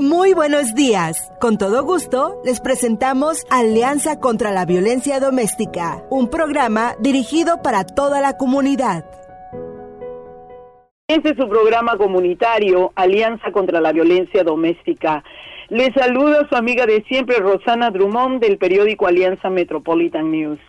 Muy buenos días. Con todo gusto, les presentamos Alianza contra la Violencia Doméstica, un programa dirigido para toda la comunidad. Este es su programa comunitario, Alianza contra la Violencia Doméstica. Les saluda su amiga de siempre, Rosana Drummond, del periódico Alianza Metropolitan News.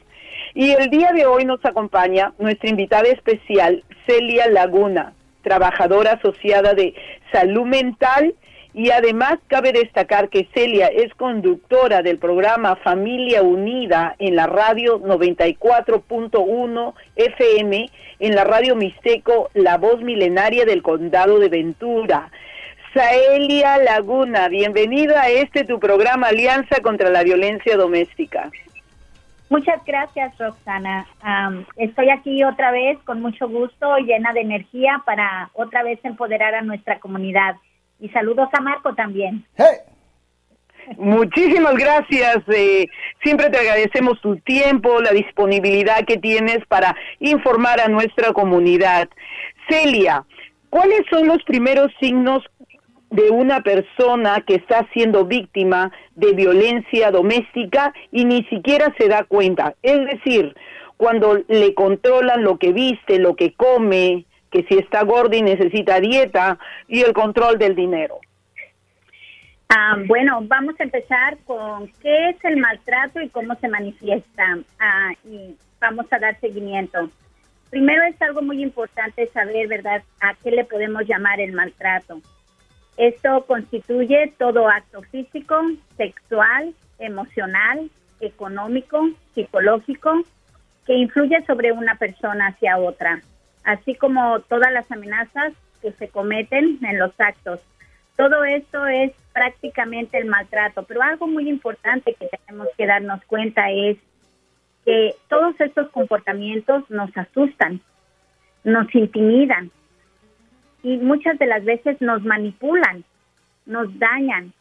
Y el día de hoy nos acompaña nuestra invitada especial, Celia Laguna, trabajadora asociada de salud mental y además cabe destacar que Celia es conductora del programa Familia Unida en la radio 94.1 FM, en la radio Mixteco, la voz milenaria del condado de Ventura. Celia Laguna, bienvenida a este tu programa Alianza contra la Violencia Doméstica. Muchas gracias, Roxana. estoy aquí otra vez con mucho gusto, llena de energía para otra vez empoderar a nuestra comunidad. Y saludos a Marco también. Muchísimas gracias. Eh, siempre te agradecemos tu tiempo, la disponibilidad que tienes para informar a nuestra comunidad. Celia, ¿cuáles son los primeros signos de una persona que está siendo víctima de violencia doméstica y ni siquiera se da cuenta? Es decir, cuando le controlan lo que viste, lo que come, que si está gorda y necesita dieta y el control del dinero. Ah, bueno, vamos a empezar con qué es el maltrato y cómo se manifiesta. Ah, y vamos a dar seguimiento. Primero es algo muy importante saber, ¿verdad?, a qué le podemos llamar el maltrato. Esto constituye todo acto físico, sexual, emocional, económico, psicológico, que influye sobre una persona hacia otra así como todas las amenazas que se cometen en los actos. Todo esto es prácticamente el maltrato, pero algo muy importante que tenemos que darnos cuenta es que todos estos comportamientos nos asustan, nos intimidan y muchas de las veces nos manipulan, nos dañan,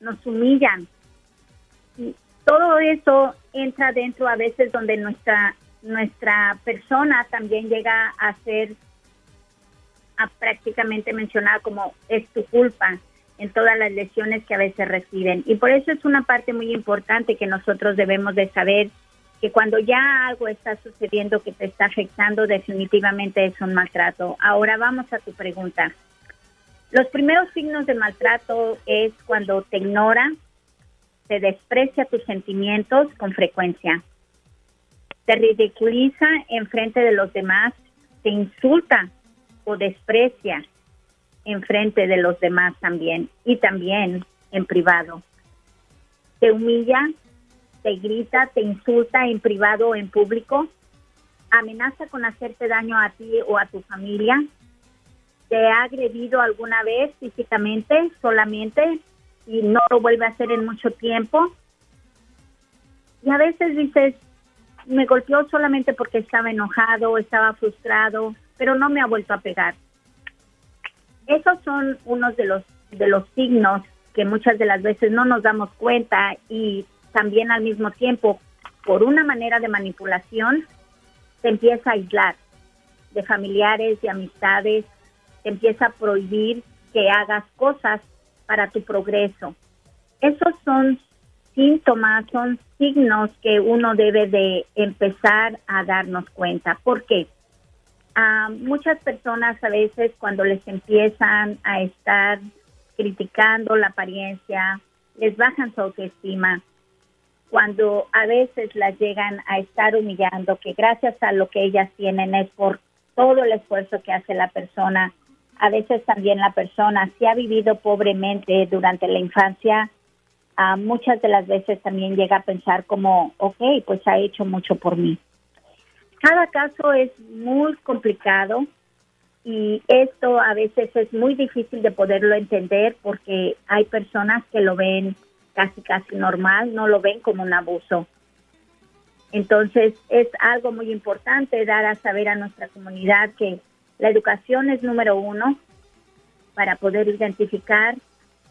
nos humillan. Y todo eso entra dentro a veces donde nuestra nuestra persona también llega a ser a prácticamente mencionada como es tu culpa en todas las lesiones que a veces reciben. Y por eso es una parte muy importante que nosotros debemos de saber que cuando ya algo está sucediendo que te está afectando, definitivamente es un maltrato. Ahora vamos a tu pregunta. Los primeros signos de maltrato es cuando te ignora, te desprecia tus sentimientos con frecuencia te ridiculiza en frente de los demás, te insulta o desprecia en frente de los demás también y también en privado. Te humilla, te grita, te insulta en privado o en público, amenaza con hacerte daño a ti o a tu familia, te ha agredido alguna vez físicamente solamente y no lo vuelve a hacer en mucho tiempo. Y a veces dices, me golpeó solamente porque estaba enojado, estaba frustrado, pero no me ha vuelto a pegar. Esos son unos de los de los signos que muchas de las veces no nos damos cuenta y también al mismo tiempo por una manera de manipulación te empieza a aislar de familiares, de amistades, te empieza a prohibir que hagas cosas para tu progreso. Esos son síntomas, son signos que uno debe de empezar a darnos cuenta. ¿Por qué? muchas personas a veces cuando les empiezan a estar criticando la apariencia, les bajan su autoestima. Cuando a veces las llegan a estar humillando, que gracias a lo que ellas tienen es por todo el esfuerzo que hace la persona. A veces también la persona, si ha vivido pobremente durante la infancia, muchas de las veces también llega a pensar como, ok, pues ha hecho mucho por mí. Cada caso es muy complicado y esto a veces es muy difícil de poderlo entender porque hay personas que lo ven casi casi normal, no lo ven como un abuso. Entonces es algo muy importante dar a saber a nuestra comunidad que la educación es número uno para poder identificar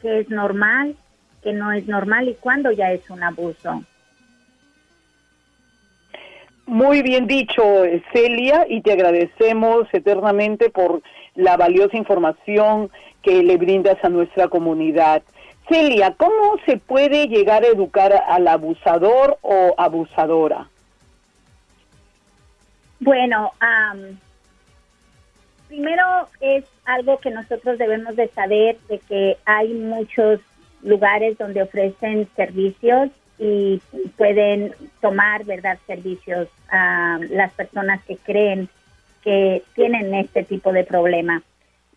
qué es normal que no es normal y cuándo ya es un abuso. Muy bien dicho, Celia, y te agradecemos eternamente por la valiosa información que le brindas a nuestra comunidad. Celia, ¿cómo se puede llegar a educar al abusador o abusadora? Bueno, primero es algo que nosotros debemos de saber de que hay muchos lugares donde ofrecen servicios y pueden tomar, ¿verdad?, servicios a las personas que creen que tienen este tipo de problema.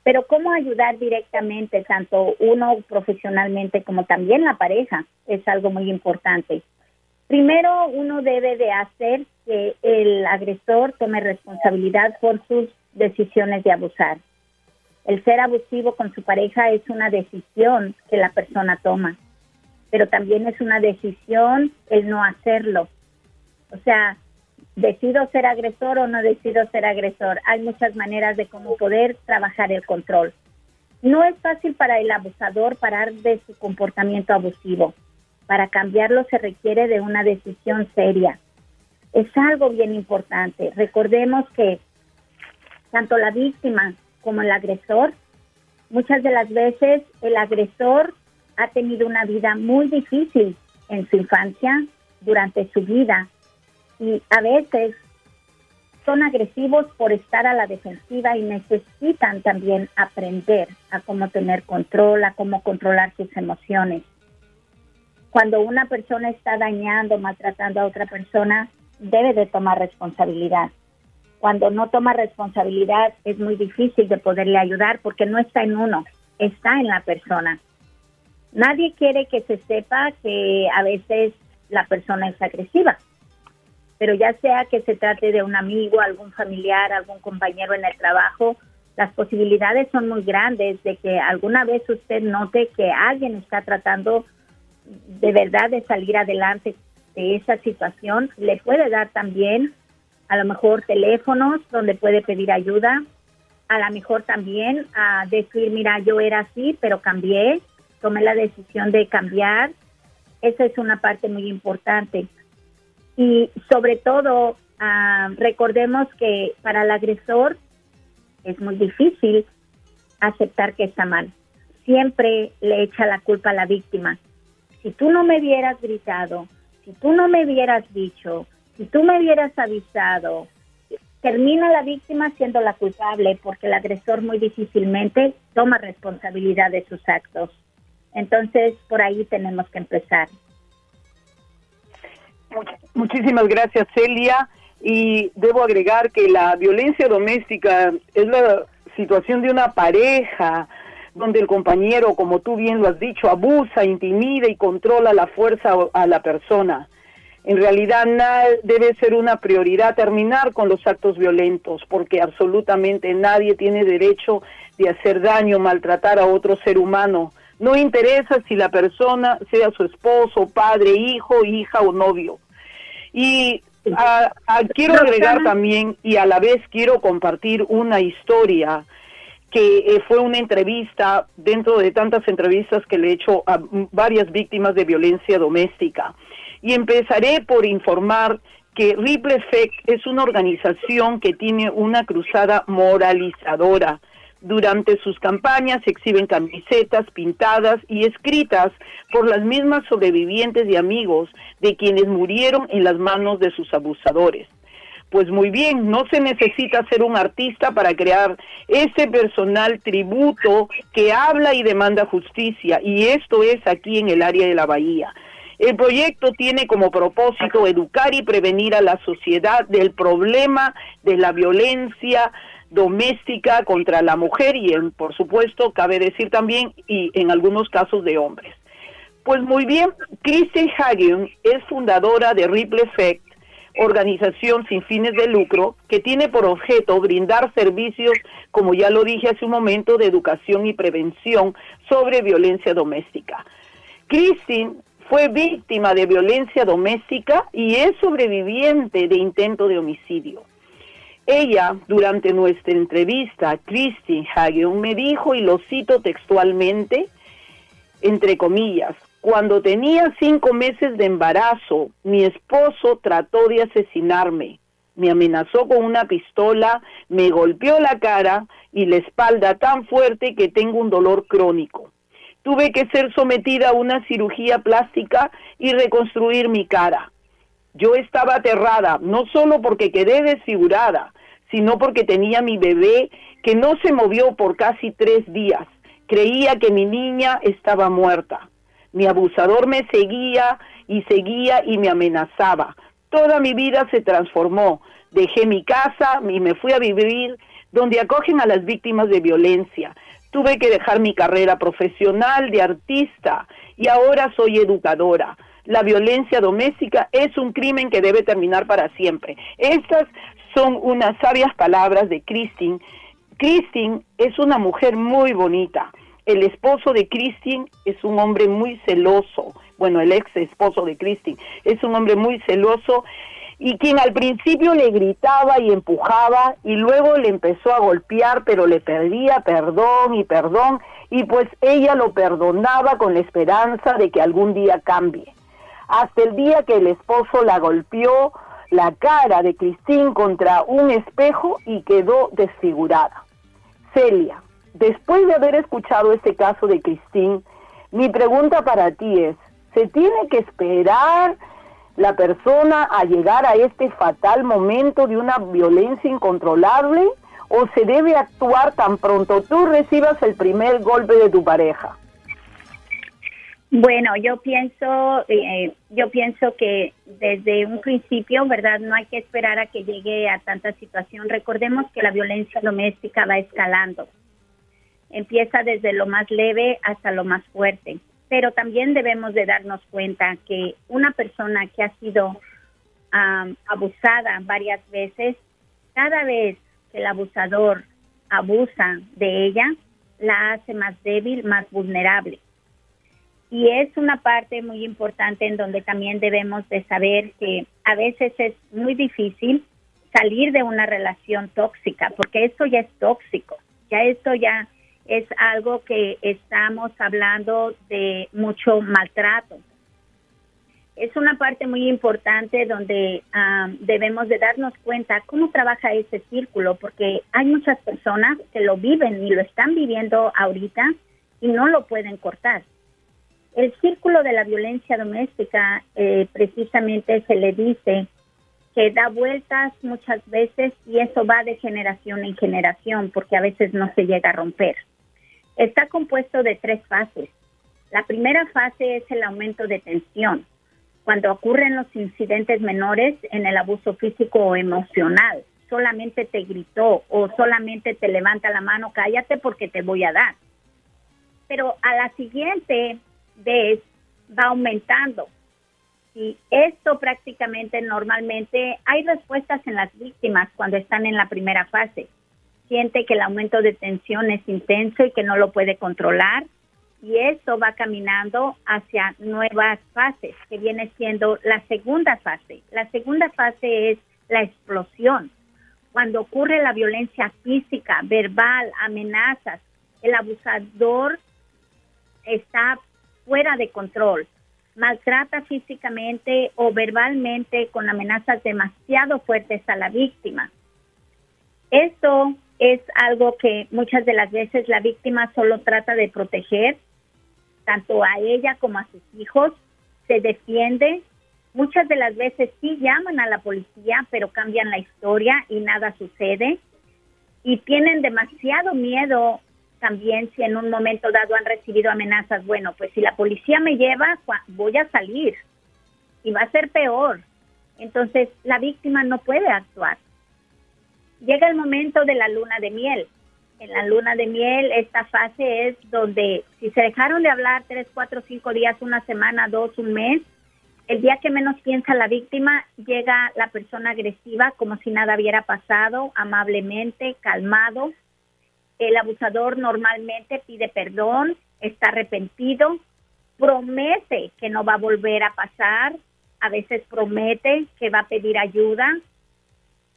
Pero cómo ayudar directamente, tanto uno profesionalmente como también la pareja, es algo muy importante. Primero, uno debe de hacer que el agresor tome responsabilidad por sus decisiones de abusar. El ser abusivo con su pareja es una decisión que la persona toma, pero también es una decisión el no hacerlo. O sea, decido ser agresor o no decido ser agresor. Hay muchas maneras de cómo poder trabajar el control. No es fácil para el abusador parar de su comportamiento abusivo. Para cambiarlo se requiere de una decisión seria. Es algo bien importante. Recordemos que tanto la víctima como el agresor, muchas de las veces el agresor ha tenido una vida muy difícil en su infancia, durante su vida, y a veces son agresivos por estar a la defensiva y necesitan también aprender a cómo tener control, a cómo controlar sus emociones. Cuando una persona está dañando, maltratando a otra persona, debe de tomar responsabilidad. Cuando no toma responsabilidad es muy difícil de poderle ayudar porque no está en uno, está en la persona. Nadie quiere que se sepa que a veces la persona es agresiva, pero ya sea que se trate de un amigo, algún familiar, algún compañero en el trabajo, las posibilidades son muy grandes de que alguna vez usted note que alguien está tratando de verdad de salir adelante de esa situación, le puede dar también a lo mejor teléfonos donde puede pedir ayuda, a lo mejor también decir, mira, yo era así, pero cambié, tomé la decisión de cambiar. Esa es una parte muy importante. Y sobre todo, ah, recordemos que para el agresor es muy difícil aceptar que está mal. Siempre le echa la culpa a la víctima. Si tú no me hubieras gritado, si tú no me hubieras dicho, si tú me hubieras avisado, termina la víctima siendo la culpable porque el agresor muy difícilmente toma responsabilidad de sus actos. Entonces, por ahí tenemos que empezar. Muchísimas gracias, Celia. Y debo agregar que la violencia doméstica es la situación de una pareja donde el compañero, como tú bien lo has dicho, abusa, intimida y controla la fuerza a la persona. En realidad debe ser una prioridad terminar con los actos violentos, porque absolutamente nadie tiene derecho de hacer daño, maltratar a otro ser humano. No interesa si la persona sea su esposo, padre, hijo, hija o novio. Y quiero agregar también y a la vez quiero compartir una historia que eh, fue una entrevista dentro de tantas entrevistas que le he hecho a varias víctimas de violencia doméstica. Y empezaré por informar que Ripple Effect es una organización que tiene una cruzada moralizadora. Durante sus campañas se exhiben camisetas pintadas y escritas por las mismas sobrevivientes y amigos de quienes murieron en las manos de sus abusadores. Pues muy bien, no se necesita ser un artista para crear ese personal tributo que habla y demanda justicia, y esto es aquí en el área de la Bahía. El proyecto tiene como propósito educar y prevenir a la sociedad del problema de la violencia doméstica contra la mujer y, por supuesto, cabe decir también, y en algunos casos de hombres. Pues muy bien, Christine Hagen es fundadora de Ripple Effect organización sin fines de lucro que tiene por objeto brindar servicios, como ya lo dije hace un momento, de educación y prevención sobre violencia doméstica. Christine fue víctima de violencia doméstica y es sobreviviente de intento de homicidio. Ella, durante nuestra entrevista, Christine Hagen me dijo, y lo cito textualmente, entre comillas, cuando tenía cinco meses de embarazo, mi esposo trató de asesinarme. Me amenazó con una pistola, me golpeó la cara y la espalda tan fuerte que tengo un dolor crónico. Tuve que ser sometida a una cirugía plástica y reconstruir mi cara. Yo estaba aterrada, no solo porque quedé desfigurada, sino porque tenía mi bebé que no se movió por casi tres días. Creía que mi niña estaba muerta. Mi abusador me seguía y seguía y me amenazaba. Toda mi vida se transformó. Dejé mi casa y me fui a vivir donde acogen a las víctimas de violencia. Tuve que dejar mi carrera profesional de artista y ahora soy educadora. La violencia doméstica es un crimen que debe terminar para siempre. Estas son unas sabias palabras de Christine. Christine es una mujer muy bonita. El esposo de Christine es un hombre muy celoso. Bueno, el ex esposo de Christine es un hombre muy celoso y quien al principio le gritaba y empujaba y luego le empezó a golpear, pero le pedía perdón y perdón y pues ella lo perdonaba con la esperanza de que algún día cambie. Hasta el día que el esposo la golpeó la cara de Cristín contra un espejo y quedó desfigurada. Celia, después de haber escuchado este caso de Cristín, mi pregunta para ti es, ¿se tiene que esperar la persona a llegar a este fatal momento de una violencia incontrolable o se debe actuar tan pronto tú recibas el primer golpe de tu pareja? Bueno, yo pienso, eh, yo pienso que desde un principio, verdad, no hay que esperar a que llegue a tanta situación. Recordemos que la violencia doméstica va escalando. Empieza desde lo más leve hasta lo más fuerte pero también debemos de darnos cuenta que una persona que ha sido abusada varias veces, cada vez que el abusador abusa de ella, la hace más débil, más vulnerable. Y es una parte muy importante en donde también debemos de saber que a veces es muy difícil salir de una relación tóxica, porque esto ya es tóxico, ya esto ya es algo que estamos hablando de mucho maltrato. Es una parte muy importante donde ah, debemos de darnos cuenta cómo trabaja ese círculo, porque hay muchas personas que lo viven y lo están viviendo ahorita y no lo pueden cortar. El círculo de la violencia doméstica eh, precisamente se le dice que da vueltas muchas veces y eso va de generación en generación porque a veces no se llega a romper. Está compuesto de tres fases. La primera fase es el aumento de tensión, cuando ocurren los incidentes menores en el abuso físico o emocional. Solamente te gritó o solamente te levanta la mano, cállate porque te voy a dar. Pero a la siguiente vez va aumentando. Y esto prácticamente normalmente hay respuestas en las víctimas cuando están en la primera fase siente que el aumento de tensión es intenso y que no lo puede controlar y esto va caminando hacia nuevas fases, que viene siendo la segunda fase. La segunda fase es la explosión. Cuando ocurre la violencia física, verbal, amenazas, el abusador está fuera de control, maltrata físicamente o verbalmente con amenazas demasiado fuertes a la víctima. Esto es algo que muchas de las veces la víctima solo trata de proteger, tanto a ella como a sus hijos, se defiende. Muchas de las veces sí llaman a la policía, pero cambian la historia y nada sucede. Y tienen demasiado miedo también si en un momento dado han recibido amenazas. Bueno, pues si la policía me lleva, voy a salir y va a ser peor. Entonces la víctima no puede actuar llega el momento de la luna de miel. En la luna de miel, esta fase es donde si se dejaron de hablar tres, cuatro, cinco días, una semana, dos, un mes, el día que menos piensa la víctima, llega la persona agresiva como si nada hubiera pasado, amablemente, calmado. El abusador normalmente pide perdón, está arrepentido, promete que no va a volver a pasar, a veces promete que va a pedir ayuda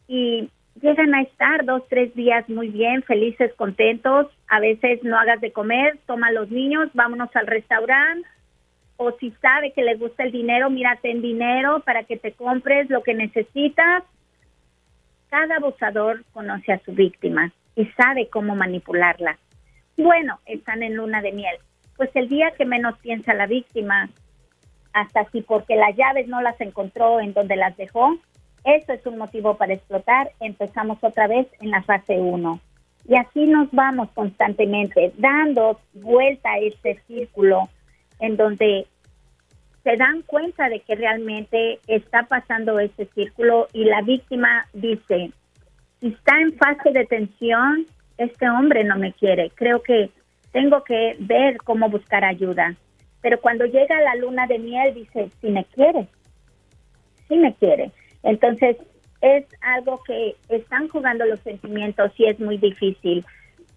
y llegan a estar dos, tres días muy bien, felices, contentos. A veces no hagas de comer, toma a los niños, vámonos al restaurante. O si sabe que le gusta el dinero, mírate en dinero para que te compres lo que necesitas. Cada abusador conoce a su víctima y sabe cómo manipularla. Bueno, están en luna de miel. pues el día que menos piensa la víctima, hasta así porque las llaves no las encontró en donde las dejó, eso es un motivo para explotar. Empezamos otra vez en la fase 1. Y así nos vamos constantemente, dando vuelta a este círculo en donde se dan cuenta de que realmente está pasando ese círculo y la víctima dice, si está en fase de tensión, este hombre no me quiere, creo que tengo que ver cómo buscar ayuda. Pero cuando llega la luna de miel, dice, si me quiere, si me quiere. Entonces, es algo que están jugando los sentimientos y es muy difícil.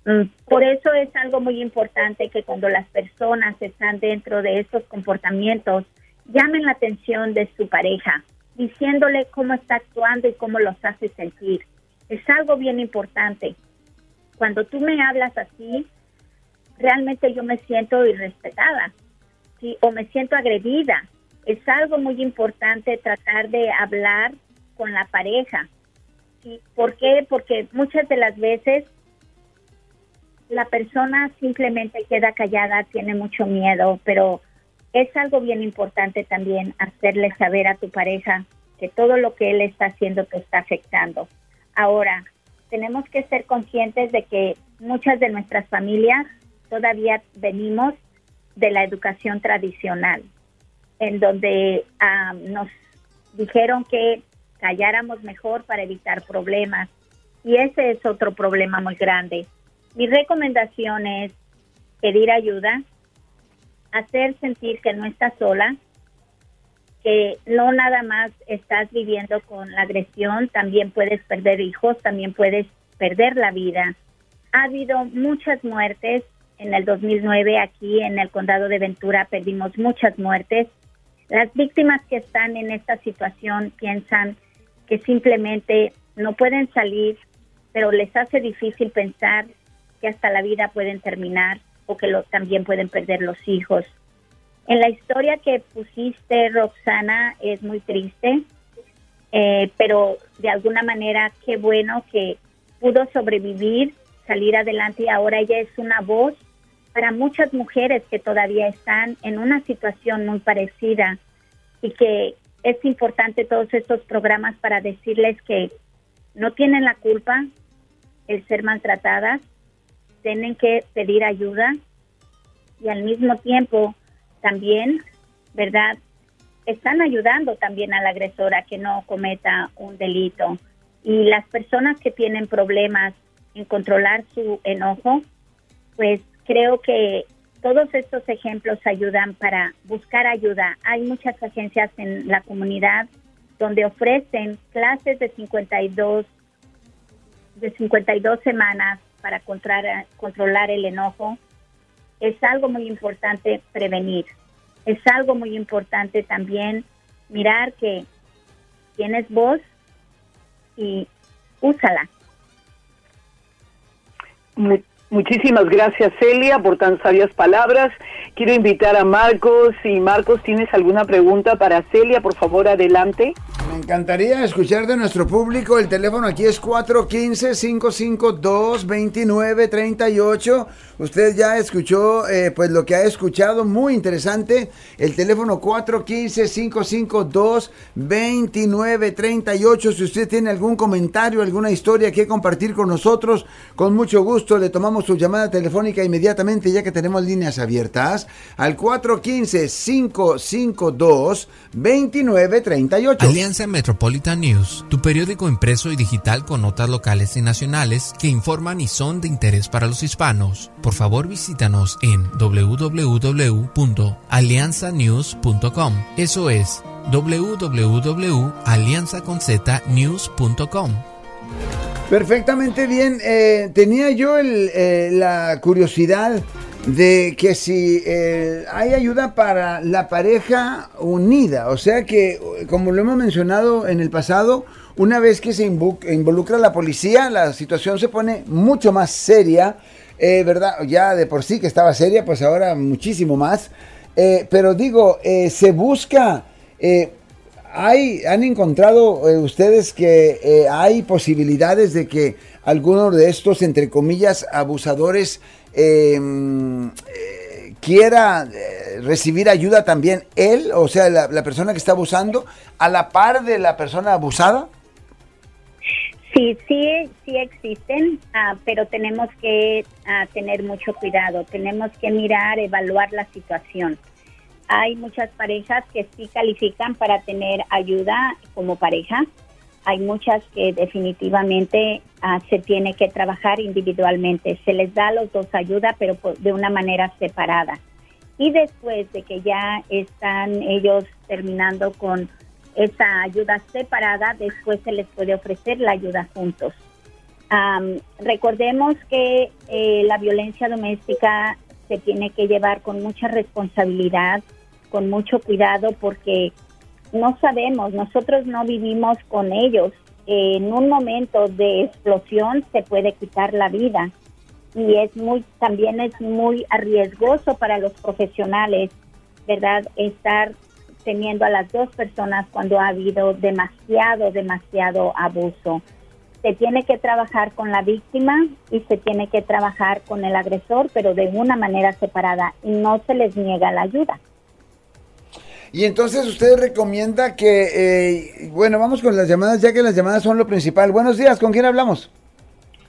Mm, por eso es algo muy importante que cuando las personas están dentro de estos comportamientos, llamen la atención de su pareja, diciéndole cómo está actuando y cómo los hace sentir. Es algo bien importante. Cuando tú me hablas así, realmente yo me siento irrespetada, ¿sí? o me siento agredida. Es algo muy importante tratar de hablar con la pareja. ¿sí? ¿Por qué? Porque muchas de las veces la persona simplemente queda callada, tiene mucho miedo, pero es algo bien importante también hacerle saber a tu pareja que todo lo que él está haciendo te está afectando. Ahora, tenemos que ser conscientes de que muchas de nuestras familias todavía venimos de la educación tradicional, en donde ah, nos dijeron que calláramos mejor para evitar problemas. Y ese es otro problema muy grande. Mi recomendación es pedir ayuda, hacer sentir que no estás sola, que no nada más estás viviendo con la agresión, también puedes perder hijos, también puedes perder la vida. Ha habido muchas muertes en el 2009 aquí en el condado de Ventura, perdimos muchas muertes. Las víctimas que están en esta situación piensan que simplemente no pueden salir, pero les hace difícil pensar que hasta la vida pueden terminar o que también pueden perder los hijos. En la historia que pusiste, Roxana, es muy triste, eh, pero de alguna manera qué bueno que pudo sobrevivir, salir adelante y ahora ella es una voz para muchas mujeres que todavía están en una situación muy parecida y que es importante todos estos programas para decirles que no tienen la culpa el ser maltratadas, tienen que pedir ayuda y al mismo tiempo también, ¿verdad? Están ayudando también a la agresora que no cometa un delito. Y las personas que tienen problemas en controlar su enojo, pues creo que todos estos ejemplos ayudan para buscar ayuda. Hay muchas agencias en la comunidad donde ofrecen clases de 52 de 52 semanas para controlar, el enojo. Es algo muy importante prevenir. Es algo muy importante también mirar que tienes voz y úsala. Muchísimas gracias Celia por tan sabias palabras. Quiero invitar a Marcos. Si Marcos tienes alguna pregunta para Celia, por favor adelante. Encantaría escuchar de nuestro público. El teléfono aquí es 415-552-2938. Usted ya escuchó eh, pues lo que ha escuchado, muy interesante. El teléfono 415-552-2938. Si usted tiene algún comentario, alguna historia que compartir con nosotros, con mucho gusto le tomamos su llamada telefónica inmediatamente ya que tenemos líneas abiertas al 415-552-2938. Alianza Metropolitan News, tu periódico impreso y digital con notas locales y nacionales que informan y son de interés para los hispanos. Por favor visítanos en www.alianzanews.com. Eso es www.alianzaconznews.com. Perfectamente bien. Eh, tenía yo eh, la curiosidad de que si eh, hay ayuda para la pareja unida, o sea que, como lo hemos mencionado en el pasado, una vez que se involucra la policía, la situación se pone mucho más seria, ¿verdad? Ya de por sí que estaba seria, pues ahora muchísimo más. pero digo, se busca hay, ¿Han encontrado eh, ustedes que eh, hay posibilidades de que algunos de estos, entre comillas, abusadores em, eh, quiera eh, recibir ayuda también él, o sea, la, persona que está abusando, a la par de la persona abusada? Sí, sí, sí existen, uh, pero tenemos que uh, tener mucho cuidado, tenemos que mirar, evaluar la situación. Hay muchas parejas que sí califican para tener ayuda como pareja, hay muchas que definitivamente uh, se tiene que trabajar individualmente. Se les da a los dos ayuda, pero de una manera separada. Y después de que ya están ellos terminando con esa ayuda separada, después se les puede ofrecer la ayuda juntos. Um, recordemos que eh, la violencia doméstica se tiene que llevar con mucha responsabilidad, con mucho cuidado, porque no sabemos, nosotros no vivimos con ellos. En un momento de explosión se puede quitar la vida y es muy también es muy arriesgoso para los profesionales, ¿verdad? Estar teniendo a las dos personas cuando ha habido demasiado, demasiado abuso. Se tiene que trabajar con la víctima y se tiene que trabajar con el agresor, pero de una manera separada y no se les niega la ayuda. Y entonces usted recomienda que, eh, bueno, vamos con las llamadas, ya que las llamadas son lo principal. Buenos días, ¿con quién hablamos?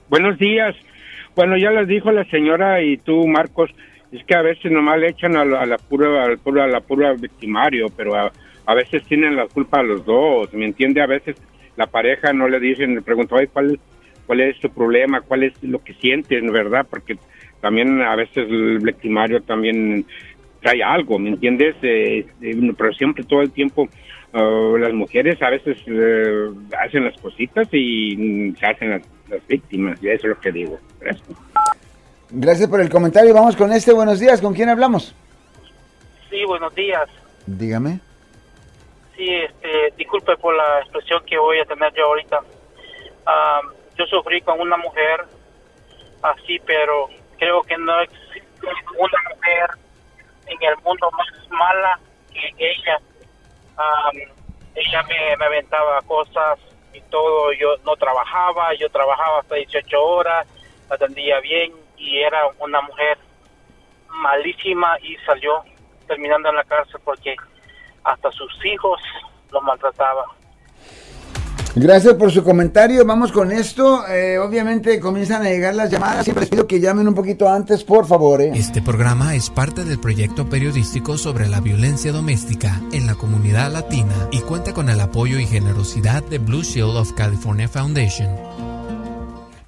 Buenos días. Bueno, ya les dijo la señora y tú, Marcos, es que a veces nomás le echan a la, pura, a la pura, a la pura victimario, pero a, a, veces tienen la culpa a los dos, ¿me entiende? A veces la pareja no le dicen, le preguntan, ¿cuál, ¿cuál es tu problema? ¿Cuál es lo que sientes, verdad? Porque también a veces el victimario también trae algo, ¿me entiendes? Eh, eh, pero siempre, todo el tiempo, uh, las mujeres a veces uh, hacen las cositas y se hacen las, las, víctimas, y eso es lo que digo. Gracias. Gracias por el comentario. Vamos con este. Buenos días. ¿Con quién hablamos? Sí, buenos días. Dígame. Sí, este, disculpe por la expresión que voy a tener yo ahorita. Um, yo sufrí con una mujer así, pero creo que no existe una mujer en el mundo más mala que ella. Ella me, me aventaba cosas y todo. Yo no trabajaba, yo trabajaba hasta 18 horas, atendía bien y era una mujer malísima y salió terminando en la cárcel porque hasta sus hijos lo maltrataba. Gracias por su comentario. Vamos con esto. Eh, obviamente comienzan a llegar las llamadas. Siempre les pido que llamen un poquito antes, por favor. Eh. Este programa es parte del proyecto periodístico sobre la violencia doméstica en la comunidad latina y cuenta con el apoyo y generosidad de Blue Shield of California Foundation.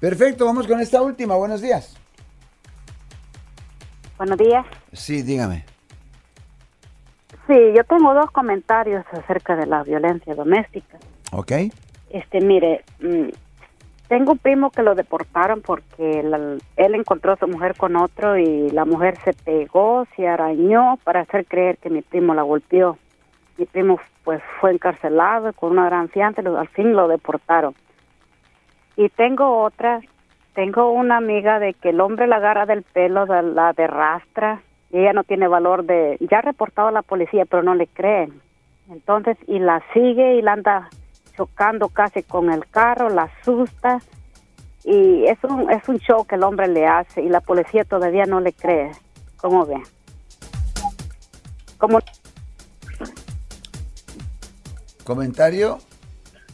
Perfecto, vamos con esta última. Buenos días. Buenos días. Sí, dígame. Sí, yo tengo dos comentarios acerca de la violencia doméstica. Ok. Este, mire, mmm, tengo un primo que lo deportaron porque la, él encontró a su mujer con otro y la mujer se pegó, se arañó para hacer creer que mi primo la golpeó. Mi primo pues fue encarcelado con una gran fianza al fin lo deportaron. Y tengo otra tengo una amiga de que el hombre la agarra del pelo, la derrastra, y ella no tiene valor de... Ya ha reportado a la policía, pero no le creen. Entonces, y la sigue y la anda chocando casi con el carro, la asusta, y es un, es un show que el hombre le hace, y la policía todavía no le cree. ¿Cómo ve? ¿Cómo? ¿Comentario?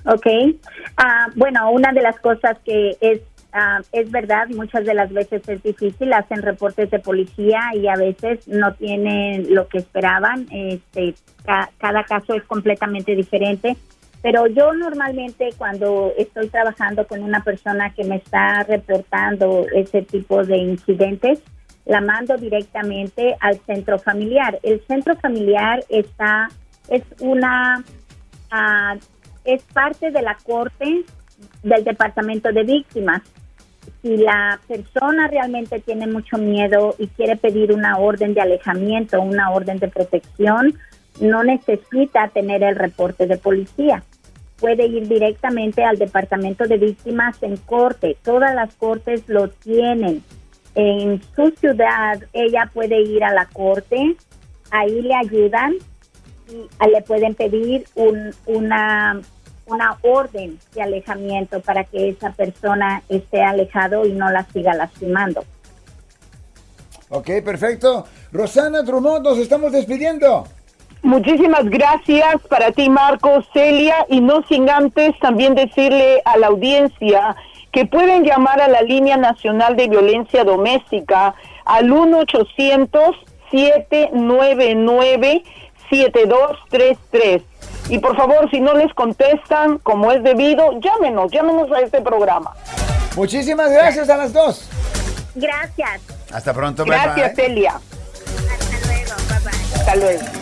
Ok. Uh, bueno, una de las cosas que es Uh, es verdad, muchas de las veces es difícil, hacen reportes de policía y a veces no tienen lo que esperaban. Este, ca cada caso es completamente diferente. Pero yo normalmente cuando estoy trabajando con una persona que me está reportando ese tipo de incidentes, la mando directamente al centro familiar. El centro familiar está es una uh, es parte de la corte del departamento de víctimas si la persona realmente tiene mucho miedo y quiere pedir una orden de alejamiento, una orden de protección, no necesita tener el reporte de policía. Puede ir directamente al departamento de víctimas en corte. Todas las cortes lo tienen. En su ciudad, ella puede ir a la corte, ahí le ayudan y le pueden pedir un, una una orden de alejamiento para que esa persona esté alejado y no la siga lastimando. Ok, perfecto. Rosana Drummond, nos estamos despidiendo. Muchísimas gracias para ti, Marcos, Celia, y no sin antes también decirle a la audiencia que pueden llamar a la línea nacional de violencia doméstica al 1-800-799-7233. Y por favor, si no les contestan como es debido, llámenos, llámenos a este programa. Muchísimas gracias a las dos. Gracias. Hasta pronto, bye Gracias, bye. Celia. Hasta luego. Bye bye. Hasta luego.